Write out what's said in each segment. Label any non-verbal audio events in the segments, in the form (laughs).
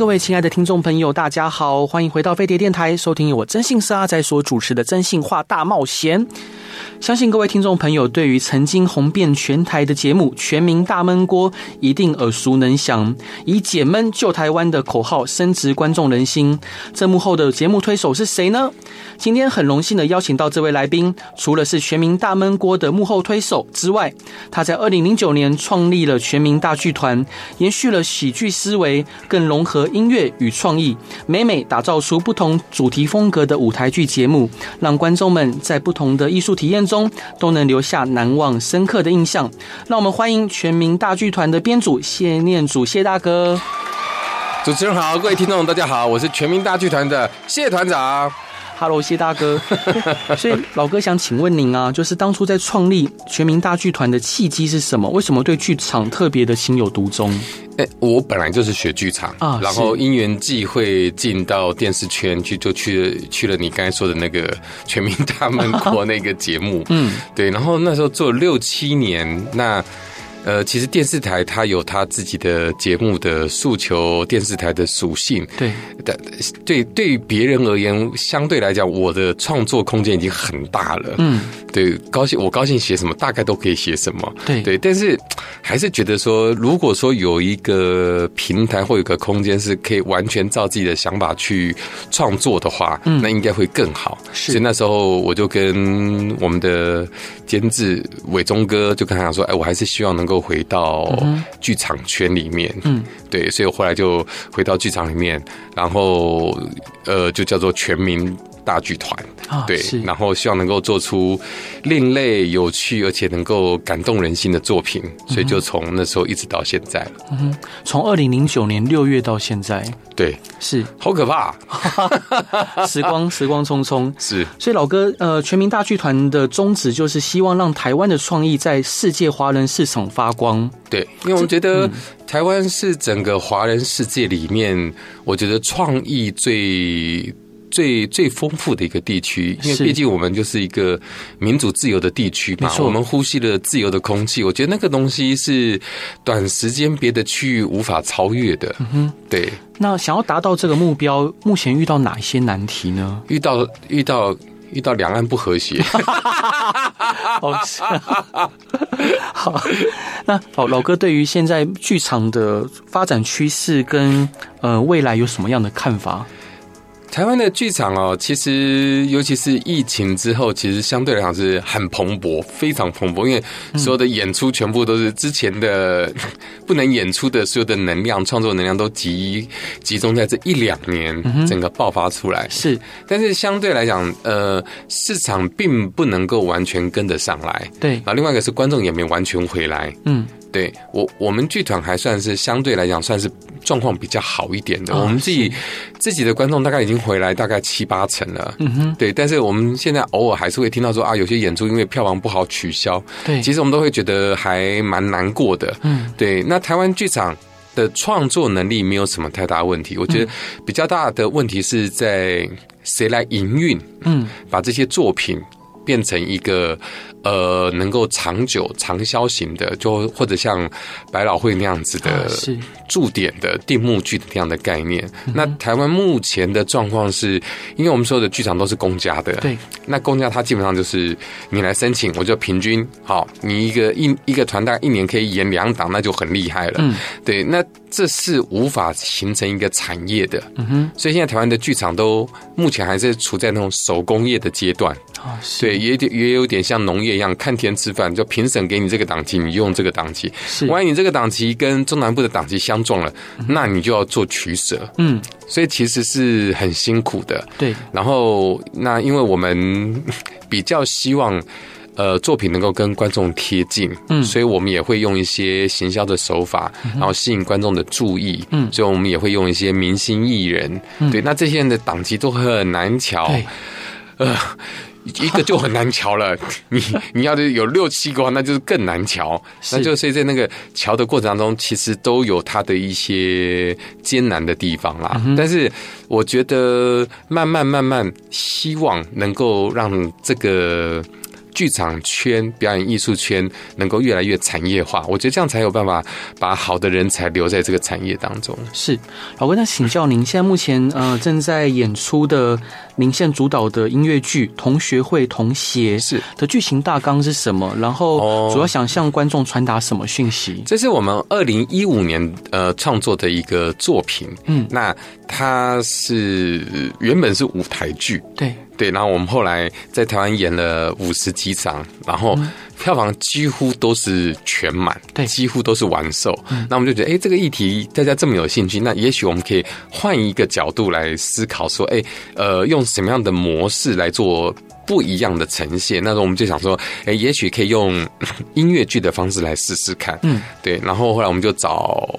各位亲爱的听众朋友，大家好，欢迎回到飞碟电台，收听由我征信社阿仔所主持的《真性化大冒险》。相信各位听众朋友对于曾经红遍全台的节目《全民大闷锅》一定耳熟能详，以“解闷救台湾”的口号深植观众人心。这幕后的节目推手是谁呢？今天很荣幸的邀请到这位来宾，除了是《全民大闷锅》的幕后推手之外，他在二零零九年创立了全民大剧团，延续了喜剧思维，更融合音乐与创意，每每打造出不同主题风格的舞台剧节目，让观众们在不同的艺术体验中都能留下难忘深刻的印象。让我们欢迎全民大剧团的编组谢念祖谢大哥。主持人好，各位听众大家好，我是全民大剧团的谢团长。Hello，谢大哥。(laughs) 所以老哥想请问您啊，就是当初在创立全民大剧团的契机是什么？为什么对剧场特别的情有独钟？哎，我本来就是学剧场啊，然后因缘际会进到电视圈去，就去去了你刚才说的那个《全民大闷锅》(laughs) 那个节目。嗯，对，然后那时候做了六七年，那。呃，其实电视台它有它自己的节目的诉求，电视台的属性。对，但对对于别人而言，相对来讲，我的创作空间已经很大了。嗯，对，高兴我高兴写什么，大概都可以写什么。对对，但是还是觉得说，如果说有一个平台或有个空间是可以完全照自己的想法去创作的话，嗯，那应该会更好。是，所以那时候我就跟我们的监制伟忠哥就跟他讲说，哎，我还是希望能够。都回到剧场圈里面，嗯，对，所以我后来就回到剧场里面，然后呃，就叫做全民大剧团，啊，对，然后希望能够做出另类、有趣，而且能够感动人心的作品，所以就从那时候一直到现在了。嗯哼，从二零零九年六月到现在，对，是好可怕，(laughs) 时光时光匆匆，是。所以老哥，呃，全民大剧团的宗旨就是希望让台湾的创意在世界华人市场发光。对，因为我们觉得台湾是整个华人世界里面，我觉得创意最。最最丰富的一个地区，因为毕竟我们就是一个民主自由的地区嘛，我们呼吸了自由的空气，我觉得那个东西是短时间别的区域无法超越的。嗯哼，对。那想要达到这个目标，目前遇到哪一些难题呢？遇到遇到遇到两岸不和谐。(laughs) 好，那老，老哥对于现在剧场的发展趋势跟呃未来有什么样的看法？台湾的剧场哦，其实尤其是疫情之后，其实相对来讲是很蓬勃，非常蓬勃。因为所有的演出全部都是之前的 (laughs) 不能演出的，所有的能量、创作能量都集集中在这一两年，整个爆发出来。是，但是相对来讲，呃，市场并不能够完全跟得上来。对啊，另外一个是观众也没完全回来。嗯。对我，我们剧团还算是相对来讲算是状况比较好一点的。我们自己自己的观众大概已经回来大概七八成了。嗯哼，对。但是我们现在偶尔还是会听到说啊，有些演出因为票房不好取消。对，其实我们都会觉得还蛮难过的。嗯，对。那台湾剧场的创作能力没有什么太大问题，我觉得比较大的问题是在谁来营运？嗯，把这些作品变成一个。呃，能够长久长销型的，就或者像百老汇那样子的驻点的定目剧的这样的概念。那台湾目前的状况是，因为我们所有的剧场都是公家的，对。那公家它基本上就是你来申请，我就平均好，你一个一一个团大概一年可以演两档，那就很厉害了。嗯，对。那这是无法形成一个产业的。嗯哼。所以现在台湾的剧场都目前还是处在那种手工业的阶段。啊，对，也点也有点像农业。一样看天吃饭，就评审给你这个档期，你用这个档期。是，万一你这个档期跟中南部的档期相撞了，那你就要做取舍。嗯，所以其实是很辛苦的。对，然后那因为我们比较希望呃作品能够跟观众贴近，嗯，所以我们也会用一些行销的手法，然后吸引观众的注意。嗯，所以我们也会用一些明星艺人。对，那这些人的档期都很难乔。呃。一个就很难瞧了，你 (laughs) 你要是有六七个话，那就是更难瞧。那就所以在那个瞧的过程当中，其实都有它的一些艰难的地方啦。但是我觉得慢慢慢慢，希望能够让这个。剧场圈、表演艺术圈能够越来越产业化，我觉得这样才有办法把好的人才留在这个产业当中。是，老哥，那请教您，现在目前呃 (laughs) 正在演出的您现主导的音乐剧《同学会同协》是的剧情大纲是什么？然后主要想向观众传达什么讯息？这是我们二零一五年呃创作的一个作品。嗯，那它是原本是舞台剧。对。对，然后我们后来在台湾演了五十几场，然后票房几乎都是全满，对，几乎都是完售。那我们就觉得，哎，这个议题大家这么有兴趣，那也许我们可以换一个角度来思考，说，哎，呃，用什么样的模式来做不一样的呈现？那时候我们就想说，哎，也许可以用 (laughs) 音乐剧的方式来试试看。嗯，对。然后后来我们就找。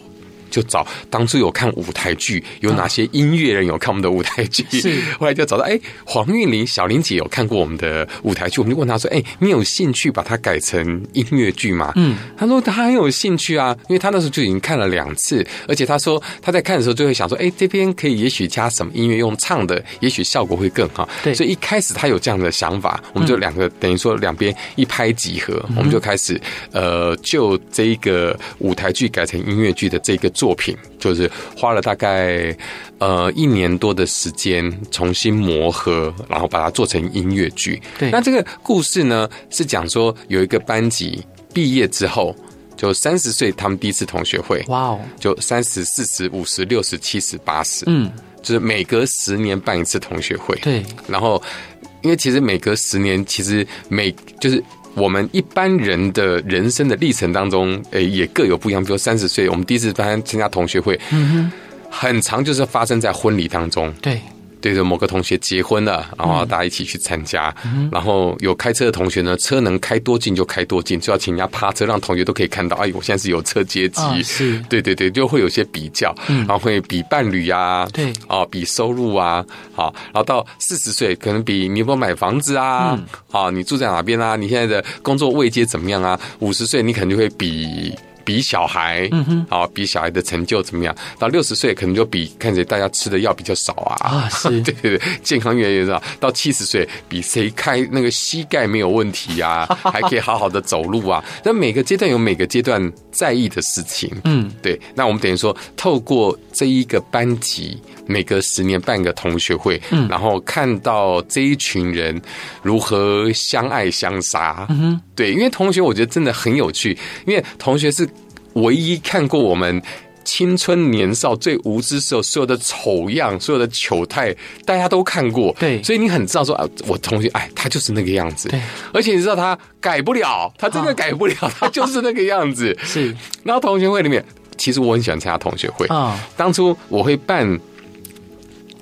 就找当初有看舞台剧，有哪些音乐人有看我们的舞台剧？(laughs) 是，后来就找到哎，黄韵玲、小玲姐有看过我们的舞台剧，我们就问她说：“哎，你有兴趣把它改成音乐剧吗？”嗯，她说她很有兴趣啊，因为她那时候就已经看了两次，而且她说她在看的时候就会想说：“哎，这边可以也许加什么音乐用唱的，也许效果会更好。”对，所以一开始她有这样的想法，我们就两个等于说两边一拍即合，我们就开始呃，就这一个舞台剧改成音乐剧的这个。作品就是花了大概呃一年多的时间重新磨合，然后把它做成音乐剧。对，那这个故事呢是讲说有一个班级毕业之后就三十岁，他们第一次同学会。哇哦！就三十、四十、五十、六十、七十、八十，嗯，就是每隔十年办一次同学会。对，然后因为其实每隔十年，其实每就是。我们一般人的人生的历程当中，诶，也各有不一样。比如三十岁，我们第一次参加同学会，嗯哼，很长就是发生在婚礼当中，对。对着某个同学结婚了，然后大家一起去参加。嗯、然后有开车的同学呢，车能开多近就开多近，就要请人家趴车，让同学都可以看到。哎，我现在是有车阶级，哦、是，对对对，就会有些比较，嗯、然后会比伴侣呀、啊，对，哦，比收入啊，好，然后到四十岁，可能比你有没有买房子啊，嗯、啊，你住在哪边啊，你现在的工作位阶怎么样啊？五十岁，你可能就会比。比小孩，嗯哼，好，比小孩的成就怎么样？到六十岁可能就比看谁大家吃的药比较少啊，啊，是，(laughs) 对对对，健康越来越少。到七十岁，比谁开那个膝盖没有问题啊，(laughs) 还可以好好的走路啊。那每个阶段有每个阶段在意的事情，嗯，对。那我们等于说，透过这一个班级，每隔十年办个同学会，嗯，然后看到这一群人如何相爱相杀，嗯哼，对，因为同学我觉得真的很有趣，因为同学是。唯一看过我们青春年少最无知时候所有的丑样，所有的糗态，大家都看过。对，所以你很知道说啊，我同学哎，他就是那个样子。对，而且你知道他改不了，他真的改不了，他就是那个样子。(laughs) 是。然后同学会里面，其实我很喜欢参加同学会啊。当初我会办。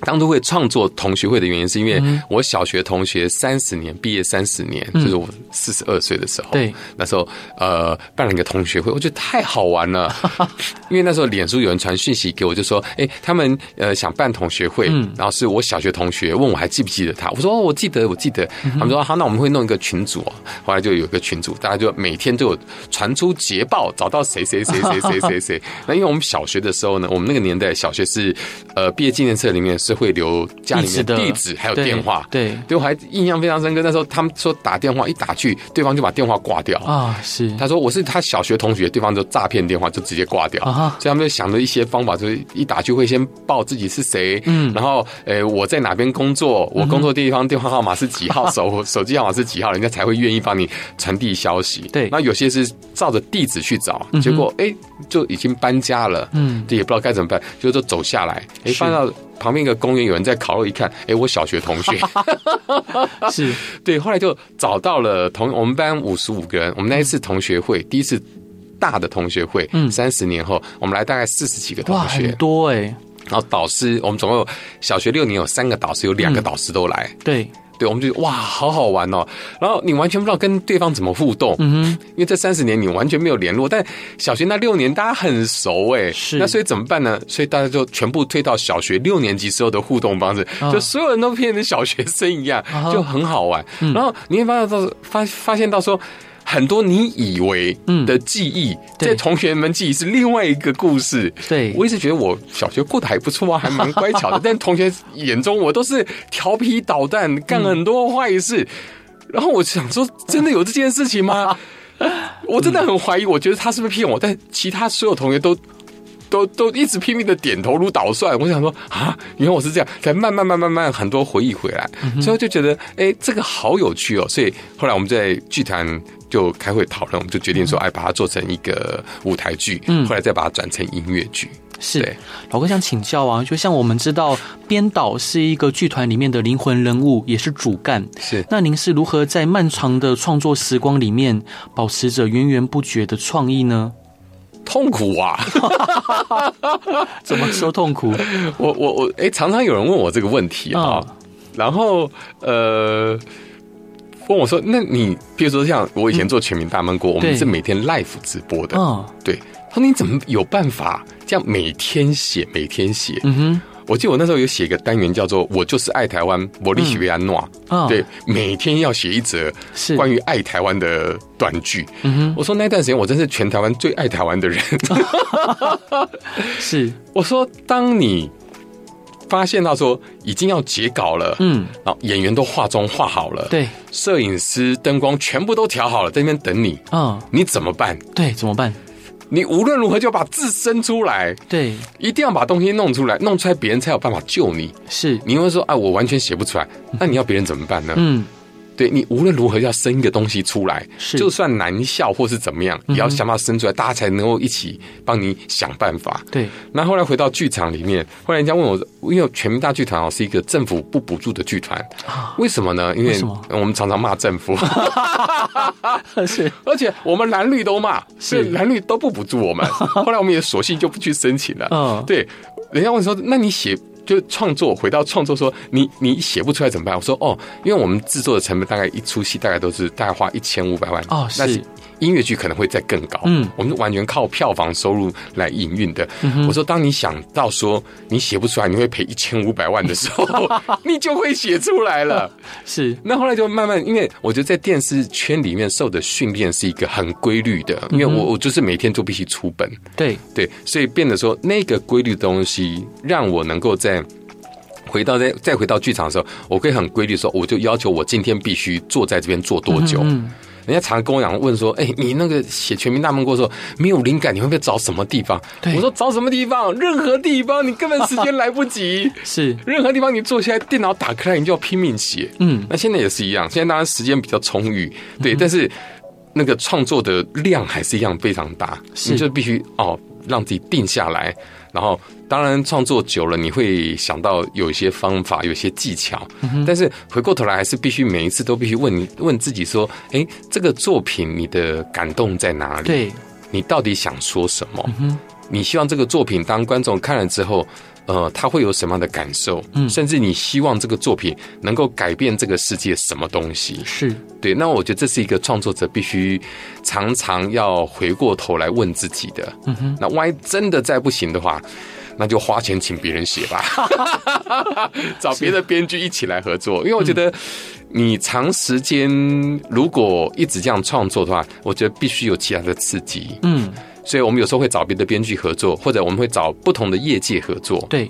当初会创作同学会的原因，是因为我小学同学三十年毕业三十年，就是我四十二岁的时候，对，那时候呃办了一个同学会，我觉得太好玩了。(laughs) 因为那时候脸书有人传讯息给我，就说哎，他们呃想办同学会，然后是我小学同学问我还记不记得他，我说我记得我记得，他们说好，那我们会弄一个群组，后来就有一个群组，大家就每天都有传出捷报，找到谁谁谁谁谁谁谁。(laughs) 那因为我们小学的时候呢，我们那个年代小学是呃毕业纪念册里面是。会留家里面的地址还有电话，对，对我还印象非常深刻。那时候他们说打电话一打去，对方就把电话挂掉啊。是，他说我是他小学同学，对方就诈骗电话就直接挂掉。所以他们就想了一些方法，就是一打去会先报自己是谁，嗯，然后诶我在哪边工作，我工作地方电话号码是几号，手手机号码是几号，人家才会愿意帮你传递消息。对，那有些是照着地址去找，结果哎就已经搬家了，嗯，这也不知道该怎么办，就都走下来，哎搬到。旁边一个公园，有人在烤肉，一看，哎，我小学同学，(laughs) 是。(laughs) 对，后来就找到了同我们班五十五个人，我们那一次同学会，第一次大的同学会，嗯，三十年后，我们来大概四十几个同学，哇，很多哎。然后导师，我们总共有小学六年有三个导师，有两个导师都来，对。对，我们就哇，好好玩哦。然后你完全不知道跟对方怎么互动，嗯哼，因为这三十年你完全没有联络。但小学那六年大家很熟哎，是。那所以怎么办呢？所以大家就全部推到小学六年级时候的互动方式，就所有人都变成小学生一样，就很好玩。然后你会发现到发发现到说。很多你以为的记忆，在同学们记忆是另外一个故事。对，我一直觉得我小学过得还不错啊，(laughs) 还蛮乖巧的。但同学眼中我都是调皮捣蛋，干了很多坏事。(laughs) 然后我想说，真的有这件事情吗？我真的很怀疑。我觉得他是不是骗我？但其他所有同学都都都一直拼命的点头如捣蒜。我想说啊，原来我是这样，才慢慢慢慢慢很多回忆回来。所以我就觉得，哎，这个好有趣哦。所以后来我们在剧团。就开会讨论，我们就决定说，哎，把它做成一个舞台剧，嗯，后来再把它转成音乐剧。是，老哥想请教啊，就像我们知道，编导是一个剧团里面的灵魂人物，也是主干。是，那您是如何在漫长的创作时光里面，保持着源源不绝的创意呢？痛苦啊！(laughs) 怎么说痛苦？我 (laughs) 我我，哎，常常有人问我这个问题啊，哦，然后呃。问我说：“那你比如说像我以前做全民大闷锅，我们是每天 live 直播的，嗯，对。他说你怎么有办法这样每天写，每天写？嗯哼。我记得我那时候有写一个单元叫做‘我就是爱台湾’，我立起维安诺，对，每天要写一则关于爱台湾的短剧。嗯哼。我说那段时间我真是全台湾最爱台湾的人。(laughs) 是。我说当你。发现到说已经要截稿了，嗯，然后演员都化妆化好了，对，摄影师灯光全部都调好了，在那边等你，嗯，你怎么办？对，怎么办？你无论如何就要把字生出来，对，一定要把东西弄出来，弄出来别人才有办法救你。是，你会说，啊，我完全写不出来，那你要别人怎么办呢？嗯。对，你无论如何要生一个东西出来，是就算难笑或是怎么样，也要想办法生出来，大家才能够一起帮你想办法。对，那后来回到剧场里面，后来人家问我，因为全民大剧团哦是一个政府不补助的剧团，为什么呢？因为我们常常骂政府，(laughs) 是，而且我们蓝绿都骂，是蓝绿都不补助我们。(laughs) 后来我们也索性就不去申请了。嗯，对，人家问说，那你写？就创作，回到创作说，你你写不出来怎么办？我说哦，因为我们制作的成本大概一出戏大概都是大概花一千五百万哦，是。音乐剧可能会再更高，嗯，我们完全靠票房收入来营运的。我说，当你想到说你写不出来，你会赔一千五百万的时候，(laughs) 你就会写出来了。(laughs) 是，那后来就慢慢，因为我觉得在电视圈里面受的训练是一个很规律的，因为我我就是每天都必须出本，对。对，所以变得说那个规律的东西让我能够在回到再再回到剧场的时候，我可以很规律说，我就要求我今天必须坐在这边坐多久。人家常跟我讲，问说：“哎，你那个写《全民大闷锅》的时候没有灵感，你会不会找什么地方？”我说：“找什么地方？任何地方，你根本时间来不及。(laughs) 是任何地方，你坐下来，电脑打开来，你就要拼命写。嗯，那现在也是一样。现在当然时间比较充裕，对，但是那个创作的量还是一样非常大，你就必须哦，让自己定下来。”然后，当然创作久了，你会想到有一些方法，有一些技巧。但是回过头来，还是必须每一次都必须问你问自己说：哎，这个作品你的感动在哪里？对，你到底想说什么？你希望这个作品当观众看了之后，呃，他会有什么样的感受？嗯甚至你希望这个作品能够改变这个世界什么东西？是对。那我觉得这是一个创作者必须常常要回过头来问自己的。嗯哼。那万一真的再不行的话，那就花钱请别人写吧，(laughs) 找别的编剧一起来合作。因为我觉得你长时间如果一直这样创作的话，我觉得必须有其他的刺激。嗯。所以我们有时候会找别的编剧合作，或者我们会找不同的业界合作。对，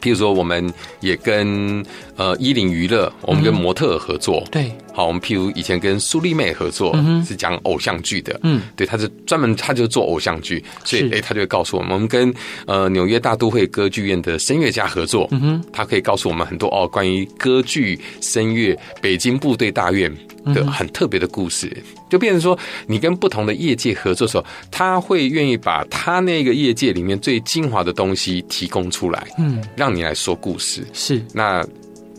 譬如说，我们也跟呃伊林娱乐，我们跟模特合作。对。好，我们譬如以前跟苏丽妹合作，是讲偶像剧的，嗯，对，他是专门，他就做偶像剧，所以哎，他就会告诉我们，我们跟呃纽约大都会歌剧院的声乐家合作，嗯哼，他可以告诉我们很多哦关于歌剧声乐北京部队大院的很特别的故事，就变成说你跟不同的业界合作的时候，他会愿意把他那个业界里面最精华的东西提供出来，嗯，让你来说故事，是。那。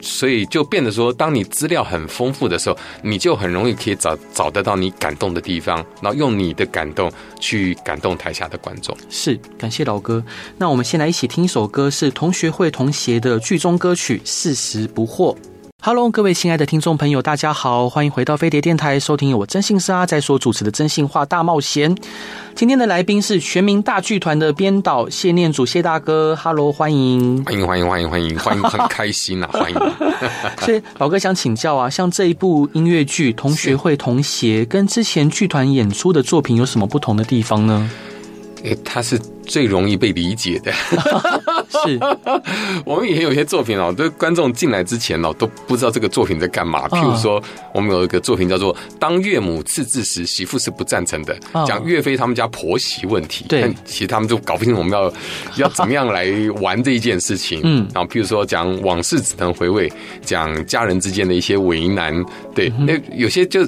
所以就变得说，当你资料很丰富的时候，你就很容易可以找找得到你感动的地方，然后用你的感动去感动台下的观众。是，感谢老哥。那我们先来一起听一首歌，是同学会同协的剧中歌曲《四十不惑》。Hello，各位亲爱的听众朋友，大家好，欢迎回到飞碟电台，收听由我征信社阿仔所主持的《真心话大冒险》。今天的来宾是全民大剧团的编导谢念祖谢大哥，Hello，欢迎，欢迎，欢迎，欢迎，欢迎，欢迎，很开心啊，(laughs) 欢迎。所以老哥想请教啊，像这一部音乐剧《同学会同鞋》，跟之前剧团演出的作品有什么不同的地方呢？诶，它是最容易被理解的。(laughs) 是，(laughs) 我们以前有些作品哦，都观众进来之前哦，都不知道这个作品在干嘛。譬如说，我们有一个作品叫做《当岳母刺字时，媳妇是不赞成的》，讲岳飞他们家婆媳问题。对，其实他们就搞不清楚我们要要怎么样来玩这一件事情。嗯，然后譬如说讲往事只能回味，讲家人之间的一些为难。对，那有些就。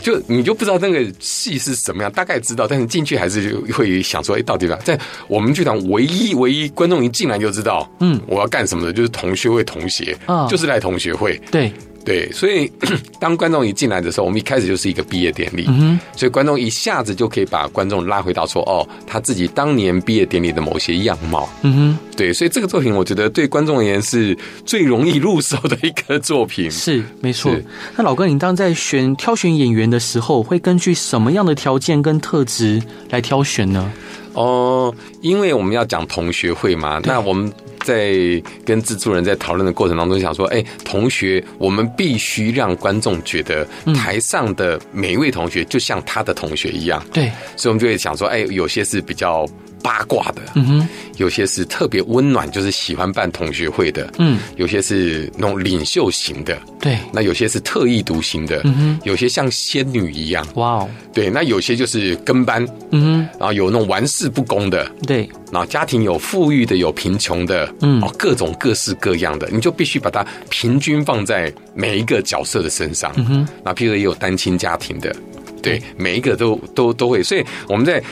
就你就不知道那个戏是什么样，大概知道，但是进去还是会想说，哎，到底吧？在我们剧场唯一唯一观众一进来就知道，嗯，我要干什么的，就是同学会同学，啊，就是来同学会，对。对，所以 (clears throat) 当观众一进来的时候，我们一开始就是一个毕业典礼，嗯，所以观众一下子就可以把观众拉回到说，哦，他自己当年毕业典礼的某些样貌，嗯哼，对，所以这个作品我觉得对观众而言是最容易入手的一个作品，是没错。那老哥，你当在选挑选演员的时候，会根据什么样的条件跟特质来挑选呢？哦，因为我们要讲同学会嘛，那我们。在跟制作人在讨论的过程当中，想说，哎，同学，我们必须让观众觉得台上的每一位同学就像他的同学一样。对，所以我们就会想说，哎，有些是比较。八卦的，嗯哼，有些是特别温暖，就是喜欢办同学会的，嗯，有些是那种领袖型的，对，那有些是特立独行的，嗯哼，有些像仙女一样，哇哦，对，那有些就是跟班，嗯哼，然后有那种玩世不恭的，对，然后家庭有富裕的，有贫穷的，嗯，哦，各种各式各样的，你就必须把它平均放在每一个角色的身上，嗯哼，那譬如也有单亲家庭的，对，每一个都都都会，所以我们在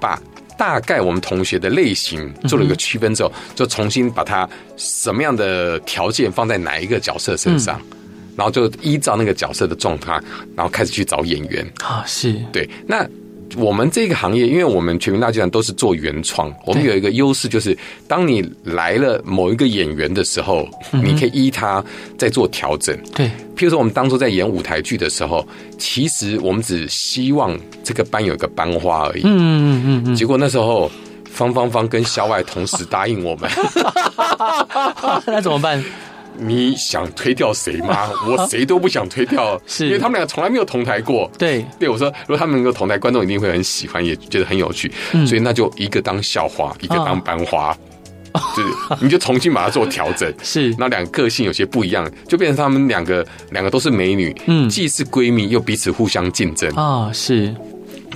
把。大概我们同学的类型做了一个区分之后，就重新把他什么样的条件放在哪一个角色身上，然后就依照那个角色的状态，然后开始去找演员。啊，是。对那。我们这个行业，因为我们全民大剧团都是做原创，我们有一个优势，就是当你来了某一个演员的时候，你可以依他在做调整。对，譬如说我们当初在演舞台剧的时候，其实我们只希望这个班有一个班花而已。嗯嗯嗯嗯。结果那时候方方方跟小矮同时答应我们，(laughs) 那怎么办？你想推掉谁吗？(laughs) 我谁都不想推掉，是因为他们俩从来没有同台过。对，对我说，如果他们能够同台，观众一定会很喜欢，也觉得很有趣。嗯、所以那就一个当校花，一个当班花，哦、(laughs) 就是你就重新把它做调整。是，那两个个性有些不一样，就变成他们两个两个都是美女，嗯，既是闺蜜又彼此互相竞争啊、哦。是，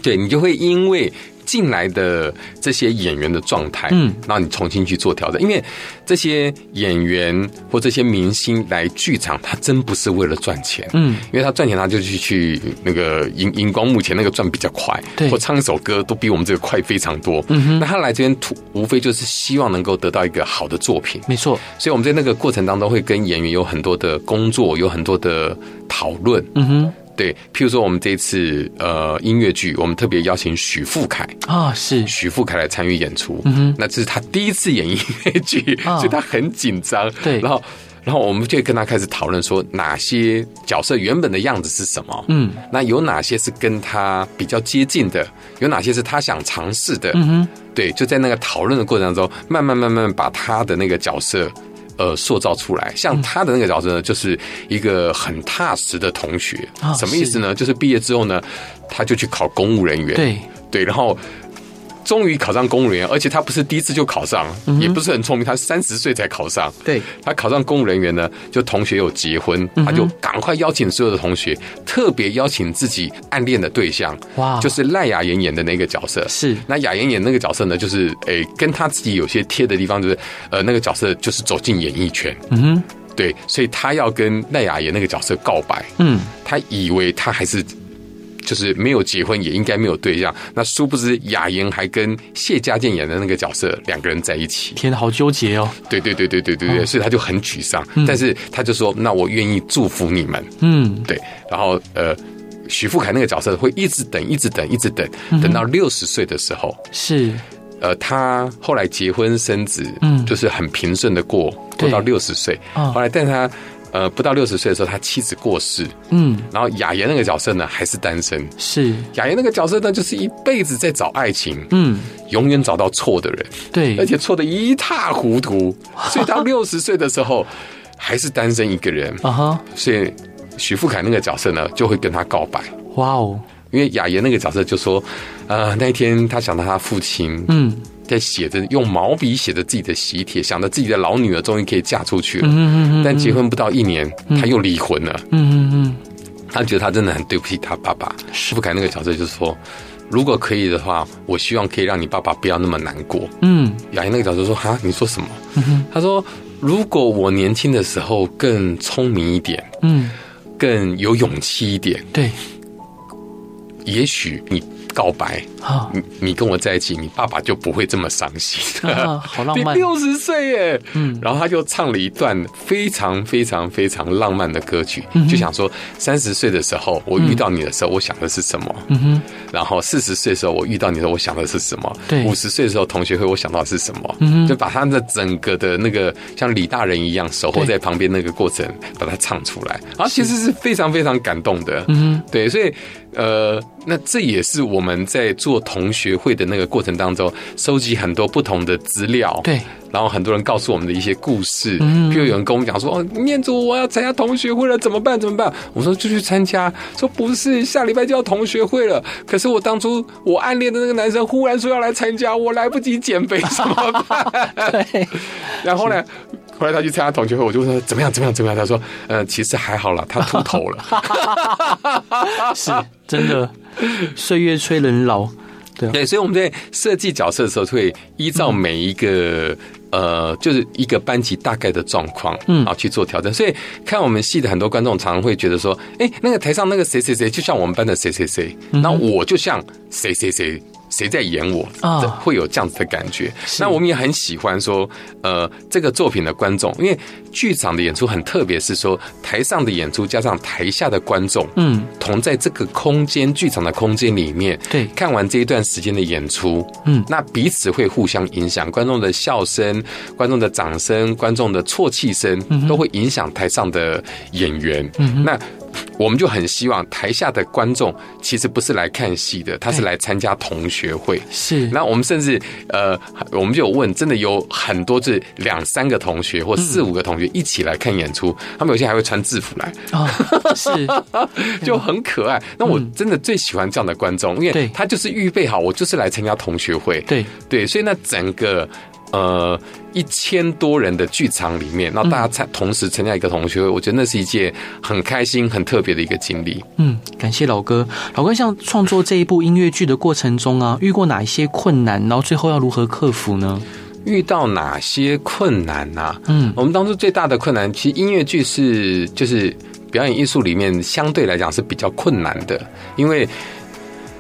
对你就会因为。进来的这些演员的状态，嗯，然后你重新去做调整，因为这些演员或这些明星来剧场，他真不是为了赚钱，嗯，因为他赚钱他就去去那个荧荧光幕前那个赚比较快，对，或唱一首歌都比我们这个快非常多，嗯哼，那他来这边图无非就是希望能够得到一个好的作品，没错，所以我们在那个过程当中会跟演员有很多的工作，有很多的讨论，嗯哼。对，譬如说我们这次呃音乐剧，我们特别邀请许富凯啊，是许富凯来参与演出。嗯哼，那这是他第一次演音乐剧，所以他很紧张。对，然后然后我们就跟他开始讨论说，哪些角色原本的样子是什么？嗯，那有哪些是跟他比较接近的？有哪些是他想尝试的？嗯哼，对，就在那个讨论的过程当中，慢慢慢慢把他的那个角色。呃，塑造出来，像他的那个角色呢，就是一个很踏实的同学。什么意思呢？就是毕业之后呢，他就去考公务人员。对对，然后。终于考上公务员，而且他不是第一次就考上，嗯、也不是很聪明，他三十岁才考上。对，他考上公务人员呢，就同学有结婚，嗯、他就赶快邀请所有的同学，特别邀请自己暗恋的对象，哇，就是赖雅妍演的那个角色。是，那雅妍演那个角色呢，就是诶、欸，跟他自己有些贴的地方，就是呃，那个角色就是走进演艺圈。嗯哼，对，所以他要跟赖雅妍那个角色告白。嗯，他以为他还是。就是没有结婚，也应该没有对象。那殊不知雅妍还跟谢家健演的那个角色两个人在一起，天，好纠结哦。对对对对对对对，所以他就很沮丧。但是他就说：“那我愿意祝福你们。”嗯，对。然后呃，许富凯那个角色会一直等，一直等，一直等，等到六十岁的时候是呃，他后来结婚生子，嗯，就是很平顺的过过到六十岁。后来，但他。呃，不到六十岁的时候，他妻子过世，嗯，然后雅妍那个角色呢还是单身，是。雅妍那个角色呢，就是一辈子在找爱情，嗯，永远找到错的人，对，而且错的一塌糊涂，(laughs) 所以到六十岁的时候还是单身一个人。啊哈，所以许富凯那个角色呢就会跟他告白，哇哦，因为雅妍那个角色就说，呃，那一天他想到他父亲，嗯。在写着用毛笔写着自己的喜帖，想着自己的老女儿终于可以嫁出去了。嗯嗯嗯。但结婚不到一年，他又离婚了。嗯嗯嗯。他觉得他真的很对不起他爸爸。许富凯那个角色就是说，如果可以的话，我希望可以让你爸爸不要那么难过。嗯。雅莹那个角色说：“哈，你说什么？”他说：“如果我年轻的时候更聪明一点，嗯，更有勇气一点，对，也许你。”告白啊！你你跟我在一起，你爸爸就不会这么伤心。啊，好浪漫！(laughs) 六十岁耶，嗯，然后他就唱了一段非常非常非常浪漫的歌曲，就想说三十岁的时候我遇到你的时候，我想的是什么？嗯哼。然后四十岁的时候我遇到你的时候，我想的是什么？对。五十岁的时候同学会，我想到的是什么？嗯哼。就把他的整个的那个像李大人一样守候在旁边那个过程，把它唱出来，然后其实是非常非常感动的。嗯哼。对，所以。呃，那这也是我们在做同学会的那个过程当中，收集很多不同的资料。对，然后很多人告诉我们的一些故事。嗯，比如有人跟我们讲说：“哦，念祖，我要参加同学会了，怎么办？怎么办？”我说：“就去参加。”说：“不是，下礼拜就要同学会了。可是我当初我暗恋的那个男生忽然说要来参加，我来不及减肥，怎么办？” (laughs) 对。然后呢？后来他去参加同学会，我就问他怎么样？怎么样？怎么样？他说：“呃，其实还好了，他秃头了。(laughs) ”是真的，岁月催人老。对对，所以我们在设计角色的时候，会依照每一个、嗯、呃，就是一个班级大概的状况，嗯，啊去做调整。所以看我们戏的很多观众，常常会觉得说：“哎，那个台上那个谁谁谁，就像我们班的谁谁谁，那我就像谁谁谁。”谁在演我啊？会有这样子的感觉。那我们也很喜欢说，呃，这个作品的观众，因为剧场的演出很特别，是说台上的演出加上台下的观众，嗯，同在这个空间剧场的空间里面，对，看完这一段时间的演出，嗯，那彼此会互相影响，观众的笑声、观众的掌声、观众的啜泣声，都会影响台上的演员。嗯，那。我们就很希望台下的观众其实不是来看戏的，他是来参加同学会。是，那我们甚至呃，我们就有问，真的有很多是两三个同学或四五个同学一起来看演出，他们有些还会穿制服来。哦，是，(laughs) 就很可爱。那我真的最喜欢这样的观众，因为他就是预备好，我就是来参加同学会。对对，所以那整个。呃，一千多人的剧场里面，那大家参同时参加一个同学会，我觉得那是一件很开心、很特别的一个经历。嗯，感谢老哥。老哥，像创作这一部音乐剧的过程中啊，遇过哪一些困难，然后最后要如何克服呢？遇到哪些困难啊？嗯，我们当初最大的困难，其实音乐剧是就是表演艺术里面相对来讲是比较困难的，因为。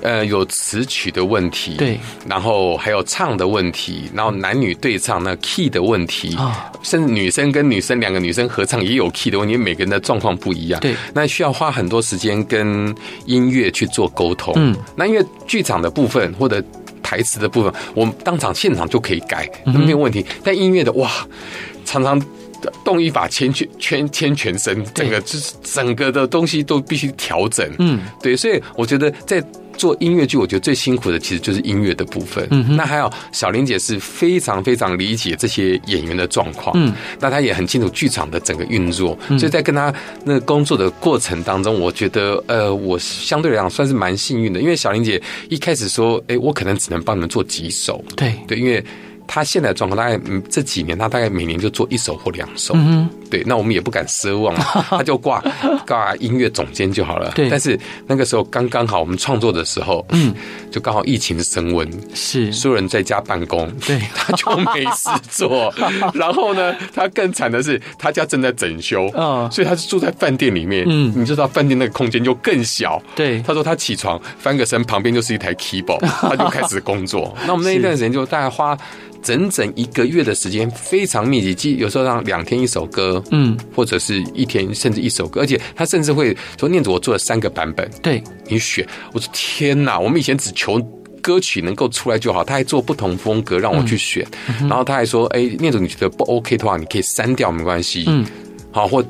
呃，有词曲的问题，对，然后还有唱的问题，然后男女对唱那 key 的问题，啊，甚至女生跟女生两个女生合唱也有 key 的问题，因为每个人的状况不一样，对，那需要花很多时间跟音乐去做沟通，嗯，那因为剧场的部分或者台词的部分，我们当场现场就可以改，那没有问题，但音乐的哇，常常动一把牵全牵牵全身，整个就是整个的东西都必须调整，嗯，对，所以我觉得在。做音乐剧，我觉得最辛苦的其实就是音乐的部分。嗯，那还有小玲姐是非常非常理解这些演员的状况。嗯，那她也很清楚剧场的整个运作，所以在跟她那个工作的过程当中，我觉得呃，我相对来讲算是蛮幸运的，因为小玲姐一开始说，哎，我可能只能帮你们做几首。对对，因为。他现在的状况大概，嗯，这几年他大概每年就做一首或两首，嗯，对，那我们也不敢奢望，(laughs) 他就挂挂音乐总监就好了。对，但是那个时候刚刚好我们创作的时候，嗯，就刚好疫情升温，是所有人在家办公，对，他就没事做。(laughs) 然后呢，他更惨的是他家正在整修，嗯，所以他是住在饭店里面，嗯，你知道饭店那个空间就更小，对。他说他起床翻个身，旁边就是一台 keyboard，他就开始工作。(laughs) 那我们那一段时间就大概花。整整一个月的时间非常密集，即有时候让两天一首歌，嗯，或者是一天甚至一首歌，而且他甚至会说念祖，我做了三个版本，对，你选。我说天哪，我们以前只求歌曲能够出来就好，他还做不同风格让我去选，嗯、然后他还说，哎，念祖你觉得不 OK 的话，你可以删掉没关系，嗯。好，或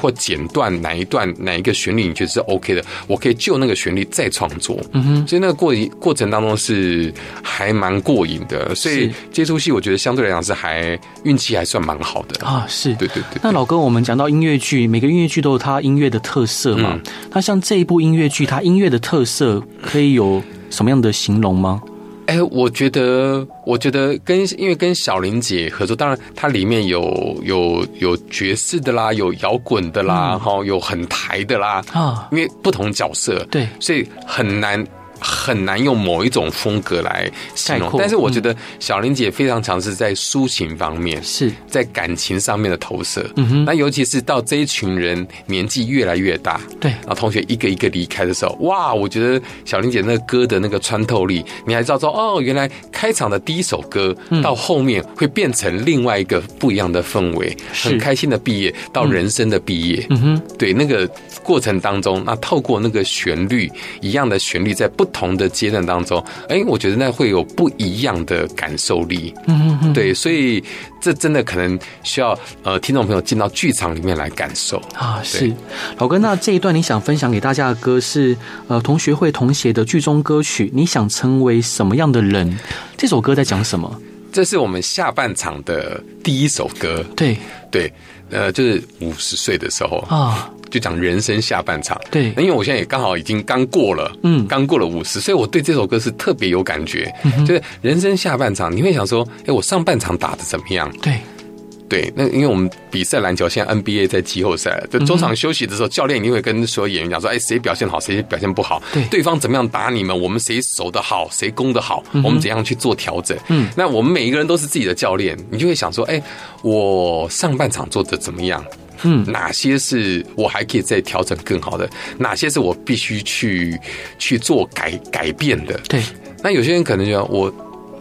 或剪断哪一段哪一个旋律，你觉得是 OK 的，我可以就那个旋律再创作。嗯哼，所以那个过过程当中是还蛮过瘾的。所以这出戏我觉得相对来讲是还运气还算蛮好的啊。是，对对对。那老哥，我们讲到音乐剧，每个音乐剧都有它音乐的特色嘛。那像这一部音乐剧，它音乐的特色可以有什么样的形容吗？哎，我觉得，我觉得跟因为跟小玲姐合作，当然它里面有有有爵士的啦，有摇滚的啦，哈、嗯，有很台的啦啊，因为不同角色，对，所以很难。很难用某一种风格来形容，但是我觉得小玲姐非常强势在抒情方面，是在感情上面的投射。嗯哼，那尤其是到这一群人年纪越来越大，对，然后同学一个一个离开的时候，哇，我觉得小玲姐那个歌的那个穿透力，你还知道说哦，原来开场的第一首歌到后面会变成另外一个不一样的氛围，很开心的毕业到人生的毕业。嗯哼，对，那个过程当中，那透过那个旋律一样的旋律在不。同的阶段当中，哎，我觉得那会有不一样的感受力。嗯嗯，对，所以这真的可能需要呃听众朋友进到剧场里面来感受啊。是老哥，那这一段你想分享给大家的歌是呃同学会同写的剧中歌曲，你想成为什么样的人？这首歌在讲什么？这是我们下半场的第一首歌。对对，呃，就是五十岁的时候啊。就讲人生下半场，对，因为我现在也刚好已经刚过了，嗯，刚过了五十，所以我对这首歌是特别有感觉。嗯、就是人生下半场，你会想说，哎，我上半场打的怎么样？对，对，那因为我们比赛篮球，现在 NBA 在季后赛，就中场休息的时候，教练一定会跟所有演员讲说，哎，谁表现好，谁表现不好，对，对方怎么样打你们，我们谁守得好，谁攻得好，我们怎样去做调整？嗯，那我们每一个人都是自己的教练，你就会想说，哎，我上半场做的怎么样？嗯，哪些是我还可以再调整更好的？哪些是我必须去去做改改变的？对，那有些人可能觉得我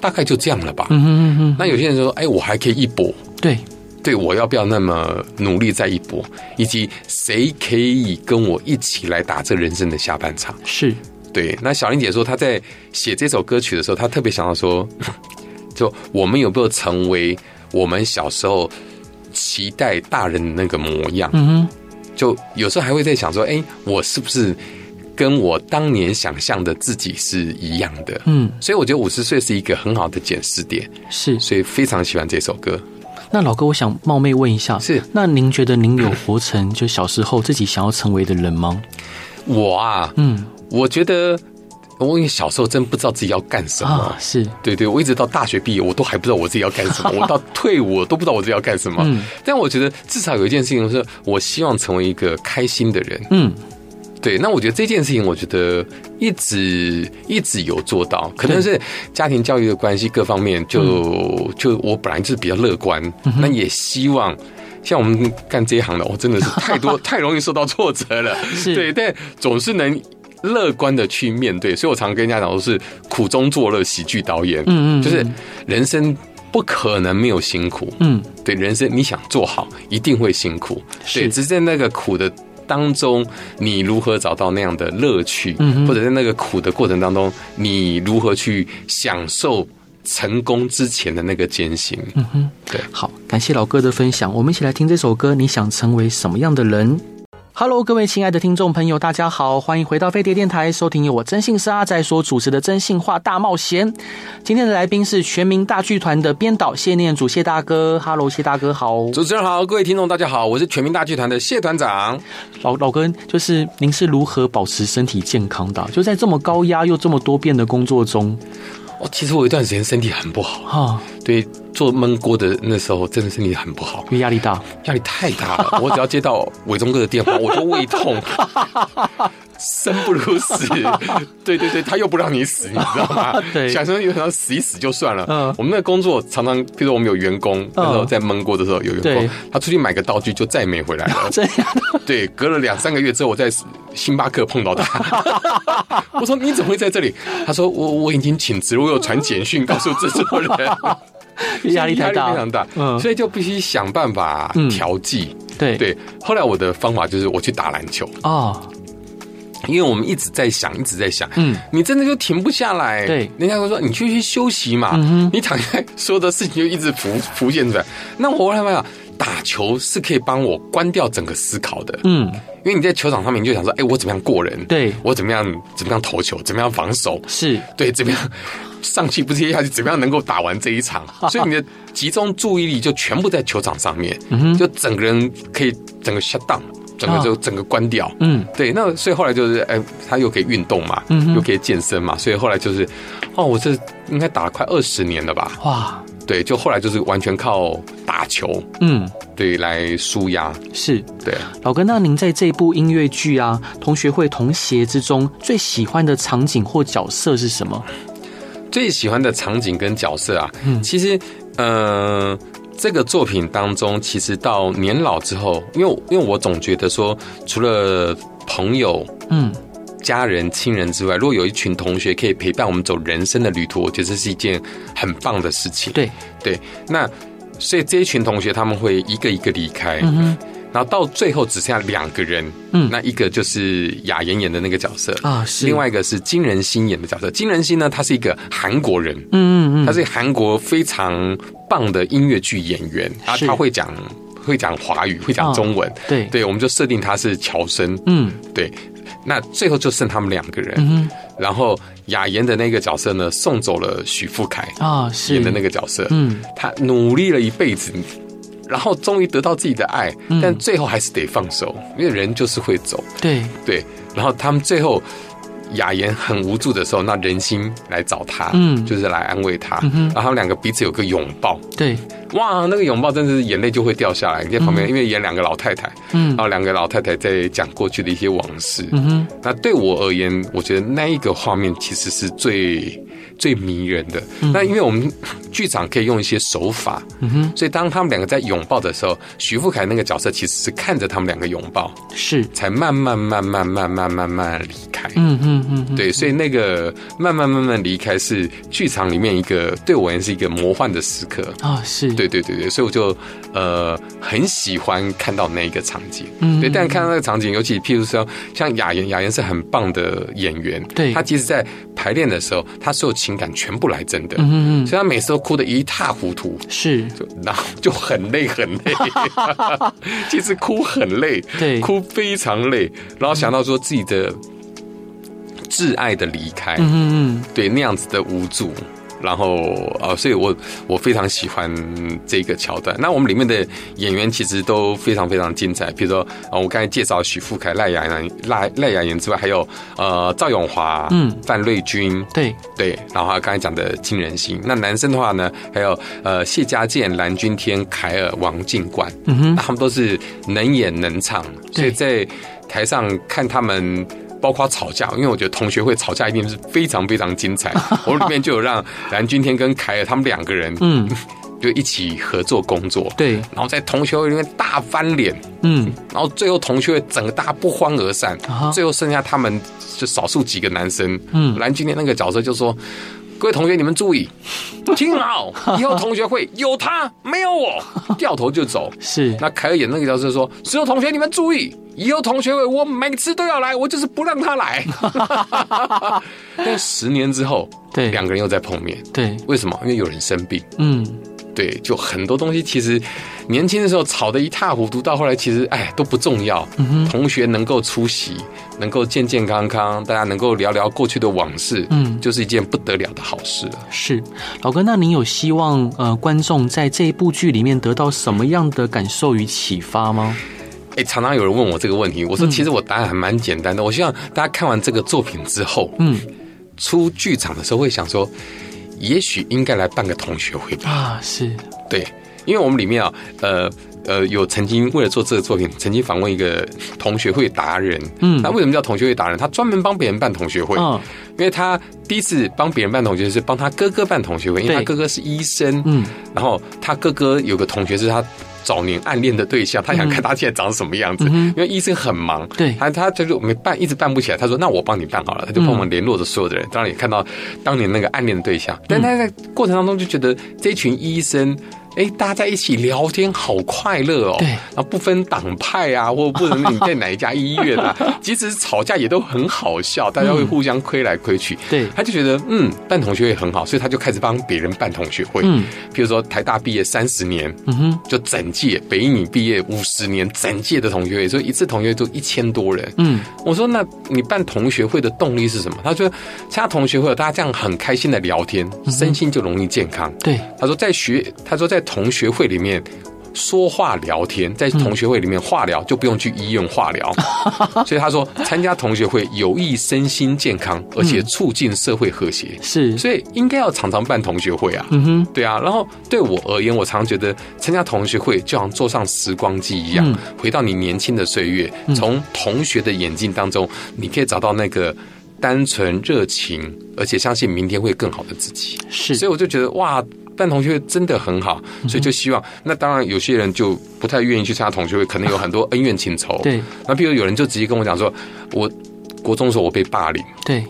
大概就这样了吧。嗯嗯嗯。那有些人说，哎，我还可以一搏。对，对我要不要那么努力再一搏？以及谁可以跟我一起来打这人生的下半场？是对。那小林姐说，她在写这首歌曲的时候，她特别想要说，(laughs) 就我们有没有成为我们小时候？期待大人的那个模样，嗯哼，就有时候还会在想说，哎，我是不是跟我当年想象的自己是一样的？嗯，所以我觉得五十岁是一个很好的检视点，是，所以非常喜欢这首歌。那老哥，我想冒昧问一下，是，那您觉得您有活成就小时候自己想要成为的人吗？我啊，嗯，我觉得。我因为小时候真不知道自己要干什么，啊、是对对，我一直到大学毕业，我都还不知道我自己要干什么。(laughs) 我到退伍我都不知道我自己要干什么。嗯，但我觉得至少有一件事情是，我希望成为一个开心的人。嗯，对。那我觉得这件事情，我觉得一直一直有做到，可能是家庭教育的关系，各方面就、嗯、就我本来就是比较乐观，嗯、那也希望像我们干这一行的，我真的是太多 (laughs) 太容易受到挫折了。是对，但总是能。乐观的去面对，所以我常跟人家讲，都是苦中作乐，喜剧导演。嗯嗯，就是人生不可能没有辛苦。嗯，对，人生你想做好，一定会辛苦。对，只是在那个苦的当中，你如何找到那样的乐趣？嗯，或者在那个苦的过程当中，你如何去享受成功之前的那个艰辛？嗯哼，对。好，感谢老哥的分享，我们一起来听这首歌。你想成为什么样的人？Hello，各位亲爱的听众朋友，大家好，欢迎回到飞碟电台，收听由我征信社阿仔所主持的《真性话大冒险》。今天的来宾是全民大剧团的编导谢念祖谢大哥。Hello，谢大哥好。主持人好，各位听众大家好，我是全民大剧团的谢团长。老老哥，就是您是如何保持身体健康的？就在这么高压又这么多变的工作中。哦，其实我有一段时间身体很不好哈，对。做焖锅的那时候，真的身体很不好，因为压力大，压力太大了。(laughs) 我只要接到伟忠哥的电话，我就胃痛，(laughs) 生不如死。(laughs) 对对对，他又不让你死，你知道吗？对，想说有可能死一死就算了。嗯，我们那工作常常，比如说我们有员工，那时候在焖锅的时候有员工，他出去买个道具就再也没回来了。这样？对，隔了两三个月之后，我在星巴克碰到他，我说你怎么会在这里？他说我我已经请辞，我有传简讯告诉制作人。(laughs) 压力太大，非常大，嗯，所以就必须想办法调剂。对对，后来我的方法就是我去打篮球哦，因为我们一直在想，一直在想，嗯，你真的就停不下来。对，人家会说你去去休息嘛，你躺下，所有的事情就一直浮浮现出来。那我后来发现，打球是可以帮我关掉整个思考的。嗯，因为你在球场上面，你就想说，哎，我怎么样过人？对，我怎么样怎么样投球？怎么样防守？是对，怎么样上气不接下气？怎么样能够打完这一场？(laughs) 所以你的集中注意力就全部在球场上面，就整个人可以整个 shut down。整个就整个关掉，嗯，对，那所以后来就是，哎，他又可以运动嘛，嗯，又可以健身嘛，所以后来就是，哦，我这应该打了快二十年了吧？哇，对，就后来就是完全靠打球，嗯，对，来舒压，是，对。老哥，那您在这部音乐剧啊《同学会同鞋》之中最喜欢的场景或角色是什么？最喜欢的场景跟角色啊，嗯，其实，嗯。这个作品当中，其实到年老之后，因为因为我总觉得说，除了朋友、嗯、家人、亲人之外，如果有一群同学可以陪伴我们走人生的旅途，我觉得这是一件很棒的事情。对对，那所以这一群同学他们会一个一个离开。嗯然后到最后只剩下两个人，嗯，那一个就是雅妍演的那个角色啊，是。另外一个是金仁心演的角色。金仁心呢，他是一个韩国人，嗯嗯嗯，他是韩国非常棒的音乐剧演员，啊，他会讲会讲华语，会讲中文，对。对，我们就设定他是乔生，嗯，对。那最后就剩他们两个人，然后雅妍的那个角色呢，送走了许富凯啊，是。演的那个角色，嗯，他努力了一辈子。然后终于得到自己的爱，但最后还是得放手，因为人就是会走。对对，然后他们最后雅言很无助的时候，那人心来找他，嗯，就是来安慰他。然后他们两个彼此有个拥抱。对，哇，那个拥抱真的是眼泪就会掉下来。你在旁边，因为演两个老太太，嗯，然后两个老太太在讲过去的一些往事。嗯哼，那对我而言，我觉得那一个画面其实是最。最迷人的，那因为我们剧场可以用一些手法，嗯哼，所以当他们两个在拥抱的时候，徐富凯那个角色其实是看着他们两个拥抱，是。才慢慢慢慢慢慢慢慢离开，嗯嗯嗯，对，所以那个慢慢慢慢离开是剧场里面一个对我而言是一个魔幻的时刻啊，是对对对对，所以我就呃很喜欢看到那一个场景，嗯，对，但看到那个场景，尤其譬如说像雅妍，雅妍是很棒的演员，对，她其实在排练的时候，她所有情感全部来真的，嗯嗯，所以他每次都哭得一塌糊涂，是，就然后就很累很累，(laughs) 其实哭很累，对，哭非常累，然后想到说自己的挚爱的离开，嗯嗯，对，那样子的无助。然后呃，所以我我非常喜欢这个桥段。那我们里面的演员其实都非常非常精彩。比如说，呃，我刚才介绍许富凯、赖雅妍、赖赖雅妍之外，还有呃赵永华、嗯范瑞君，对对。然后还有刚才讲的金仁心。那男生的话呢，还有呃谢家健、蓝钧天、凯尔、王静冠，嗯哼，他们都是能演能唱，所以在台上看他们。包括吵架，因为我觉得同学会吵架一定是非常非常精彩。(laughs) 我里面就有让蓝钧天跟凯尔他们两个人，嗯，就一起合作工作，对，然后在同学会里面大翻脸，嗯，然后最后同学会整个大家不欢而散，最后剩下他们就少数几个男生，嗯，蓝钧天那个角色就说：“各位同学，你们注意，(laughs) 听好，以后同学会有他没有我，(laughs) 掉头就走。”是，那凯尔演那个角色说：“所有同学，你们注意。”以后同学会，我每次都要来，我就是不让他来。(laughs) 但十年之后，对两个人又再碰面，对，为什么？因为有人生病。嗯，对，就很多东西其实年轻的时候吵得一塌糊涂，到后来其实哎都不重要。嗯，同学能够出席，能够健健康康，大家能够聊聊过去的往事，嗯，就是一件不得了的好事了。是，老哥，那您有希望呃观众在这一部剧里面得到什么样的感受与启发吗？哎、欸，常常有人问我这个问题，我说其实我答案还蛮简单的。嗯、我希望大家看完这个作品之后，嗯，出剧场的时候会想说，也许应该来办个同学会吧。啊，是对，因为我们里面啊，呃呃，有曾经为了做这个作品，曾经访问一个同学会达人。嗯，那为什么叫同学会达人？他专门帮别人办同学会。嗯，因为他第一次帮别人办同学会是帮他哥哥办同学会，因为他哥哥是医生。嗯，然后他哥哥有个同学是他。早年暗恋的对象，他想看他现在长什么样子，因为医生很忙，对，他他就是没办，一直办不起来。他说：“那我帮你办好了。”他就帮我们联络着所有的人，当然也看到当年那个暗恋的对象。但他在过程当中就觉得这群医生哎，大家在一起聊天好快乐哦。对，然后不分党派啊，或不能你在哪一家医院啊，即使是吵架也都很好笑，大家会互相亏来亏去。对，他就觉得嗯，办同学会很好，所以他就开始帮别人办同学会。嗯，比如说台大毕业三十年，嗯哼，就整届；北一女毕业五十年，整届的同学会，所以一次同学会就一千多人。嗯，我说那你办同学会的动力是什么？他说参加同学会，大家这样很开心的聊天，身心就容易健康。对，他说在学，他说在同学会里面。说话聊天，在同学会里面话聊，就不用去医院化疗。(laughs) 所以他说，参加同学会有益身心健康，而且促进社会和谐。是，所以应该要常常办同学会啊。嗯哼，对啊。然后对我而言，我常觉得参加同学会就像坐上时光机一样，回到你年轻的岁月，从同学的眼镜当中，你可以找到那个单纯、热情，而且相信明天会更好的自己。是，所以我就觉得哇。办同学会真的很好，所以就希望。那当然，有些人就不太愿意去参加同学会，可能有很多恩怨情仇。对。那比如有人就直接跟我讲说，我国中的时候我被霸凌，对，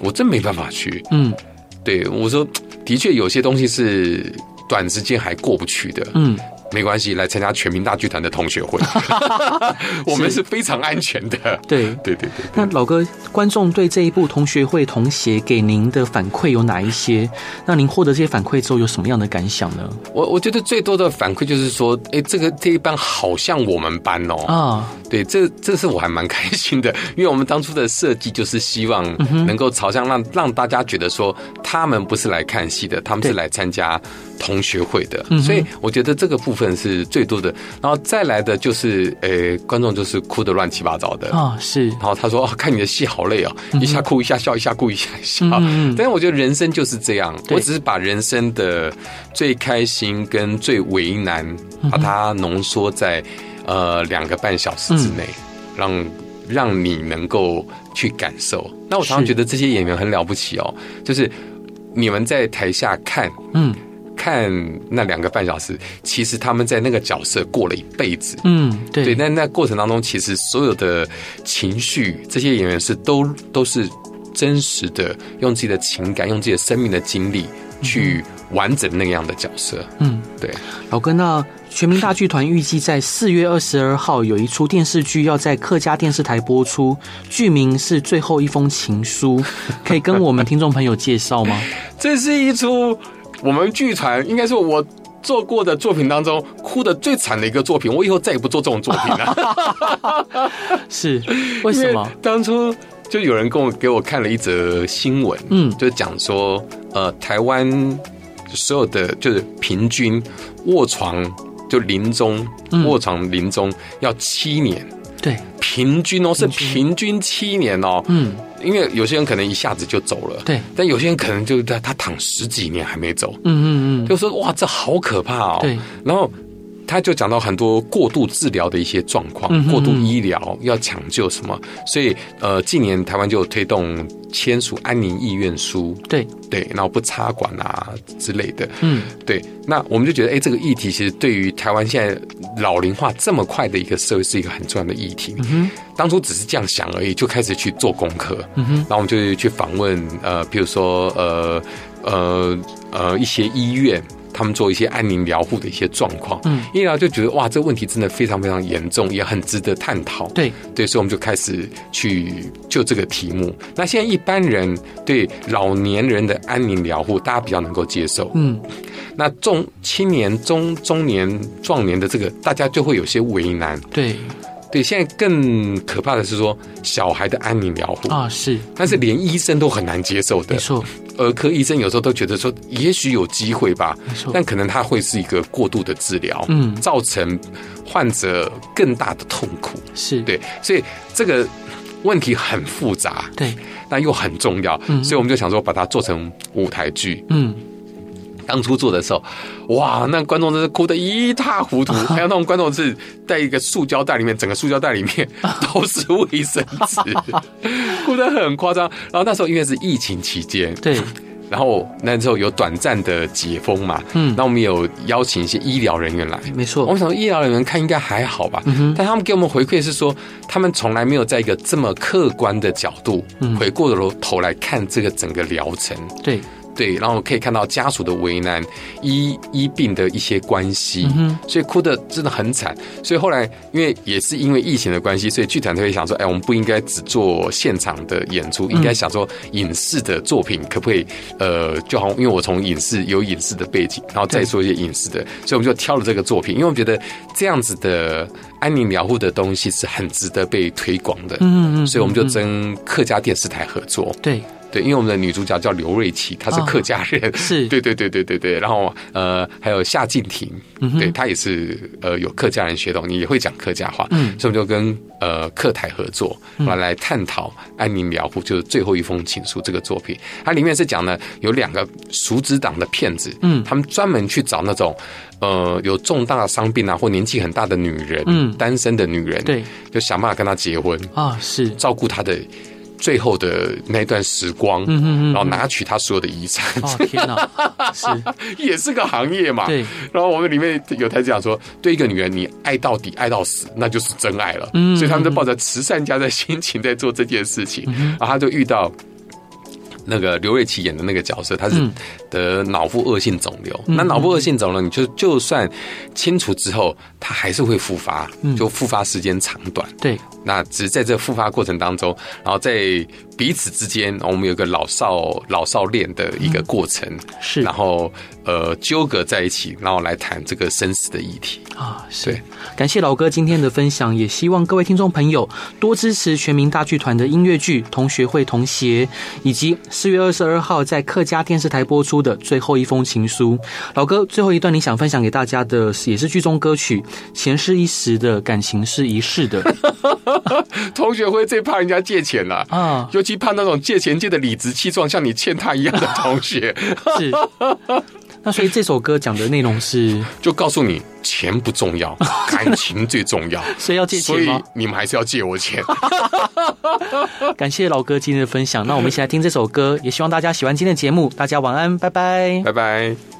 我真没办法去。嗯，对，我说的确有些东西是短时间还过不去的。嗯。没关系，来参加全民大剧团的同学会，(laughs) 我们是非常安全的。对对对对。那老哥，观众对这一部同学会同学给您的反馈有哪一些？那您获得这些反馈之后有什么样的感想呢？我我觉得最多的反馈就是说，哎，这个这一班好像我们班哦。啊，对，这这是我还蛮开心的，(laughs) 因为我们当初的设计就是希望能够朝向让让大家觉得说，他们不是来看戏的，他们是来参加同学会的。所以我觉得这个部分。份是最多的，然后再来的就是，呃，观众就是哭得乱七八糟的啊，是。然后他说：“哦，看你的戏好累哦，一下哭一下笑，一下哭一下笑。”嗯，但是我觉得人生就是这样，我只是把人生的最开心跟最为难，把它浓缩在呃两个半小时之内，让让你能够去感受。那我常常觉得这些演员很了不起哦，就是你们在台下看，嗯。看那两个半小时，其实他们在那个角色过了一辈子。嗯，对。对，那那过程当中，其实所有的情绪，这些演员是都都是真实的，用自己的情感，用自己的生命的经历去完整那样的角色。嗯，对。老哥，那全民大剧团预计在四月二十二号有一出电视剧要在客家电视台播出，剧名是《最后一封情书》，可以跟我们听众朋友介绍吗？(laughs) 这是一出。我们剧团应该是我做过的作品当中哭的最惨的一个作品，我以后再也不做这种作品了。(laughs) 是为什么？当初就有人跟我给我看了一则新闻，嗯，就讲说，呃，台湾所有的就是平均卧床就临终卧床临终要七年，对，平均哦，是平均七年哦，嗯。因为有些人可能一下子就走了，对，但有些人可能就在他躺十几年还没走，嗯嗯嗯，就说哇，这好可怕哦，对，然后。他就讲到很多过度治疗的一些状况，过度医疗要抢救什么，所以呃，近年台湾就有推动签署安宁意愿书，对。对，然后不插管啊之类的，嗯，对，那我们就觉得，哎，这个议题其实对于台湾现在老龄化这么快的一个社会是一个很重要的议题。嗯，当初只是这样想而已，就开始去做功课，然后我们就去访问呃，比如说呃呃呃一些医院。他们做一些安宁疗护的一些状况，嗯，医疗就觉得哇，这个问题真的非常非常严重，也很值得探讨。对对，所以我们就开始去就这个题目。那现在一般人对老年人的安宁疗护，大家比较能够接受。嗯，那中青年、中中年、壮年的这个，大家就会有些为难。对。对，现在更可怕的是说小孩的安宁疗护啊，是，但是连医生都很难接受的。没错，儿科医生有时候都觉得说，也许有机会吧，没错，但可能它会是一个过度的治疗，嗯，造成患者更大的痛苦。是对，所以这个问题很复杂，对，但又很重要，嗯，所以我们就想说把它做成舞台剧，嗯。当初做的时候，哇，那观众真是哭得一塌糊涂。(laughs) 还有那种观众是在一个塑胶袋里面，整个塑胶袋里面都是卫生纸，(laughs) 哭得很夸张。然后那时候因为是疫情期间，对，然后那时候有短暂的解封嘛，嗯，那我们有邀请一些医疗人员来，没错。我想说医疗人员看应该还好吧，嗯但他们给我们回馈是说，他们从来没有在一个这么客观的角度回过头来看这个整个疗程，对。对，然后可以看到家属的为难，医医病的一些关系，嗯、所以哭的真的很惨。所以后来，因为也是因为疫情的关系，所以剧团就会想说，哎，我们不应该只做现场的演出，应该想说影视的作品可不可以？呃，就好像因为我从影视有影视的背景，然后再做一些影视的，所以我们就挑了这个作品，因为我们觉得这样子的安宁疗护的东西是很值得被推广的。嗯嗯，所以我们就跟客家电视台合作。对。对，因为我们的女主角叫刘瑞琪，她是客家人，哦、(laughs) 是。对对对对对对。然后呃，还有夏静婷，嗯、对她也是呃有客家人血统，你也会讲客家话，嗯，所以我们就跟呃客台合作，来来探讨安宁疗护，就是最后一封情书这个作品。它里面是讲呢，有两个熟知党的骗子，嗯，他们专门去找那种呃有重大伤病啊或年纪很大的女人，嗯，单身的女人，对，就想办法跟她结婚啊，是。照顾她的。最后的那段时光，嗯嗯嗯，然后拿取他所有的遗产。哦天哪，是 (laughs) 也是个行业嘛？对。然后我们里面有台讲说，对一个女人，你爱到底，爱到死，那就是真爱了。嗯。所以他们都抱着慈善家的心情在做这件事情。嗯。然后他就遇到那个刘瑞琪演的那个角色，他是得脑部恶性肿瘤。那脑部恶性肿瘤，你就就算清除之后，它还是会复发，就复发时间长短。对。那只是在这复发过程当中，然后在彼此之间，我们有个老少老少恋的一个过程，是，然后呃纠葛在一起，然后来谈这个生死的议题啊。是，感谢老哥今天的分享，也希望各位听众朋友多支持全民大剧团的音乐剧《同学会同学》，以及四月二十二号在客家电视台播出的最后一封情书。老哥，最后一段你想分享给大家的，也是剧中歌曲，前世一时的，感情是一世的。同学会最怕人家借钱了啊，尤其怕那种借钱借的理直气壮，像你欠他一样的同学。是，(laughs) 那所以这首歌讲的内容是，就告诉你钱不重要，(laughs) 感情最重要。所以要借钱吗？所以你们还是要借我钱。(laughs) 感谢老哥今天的分享，那我们一起来听这首歌，也希望大家喜欢今天的节目。大家晚安，拜拜，拜拜。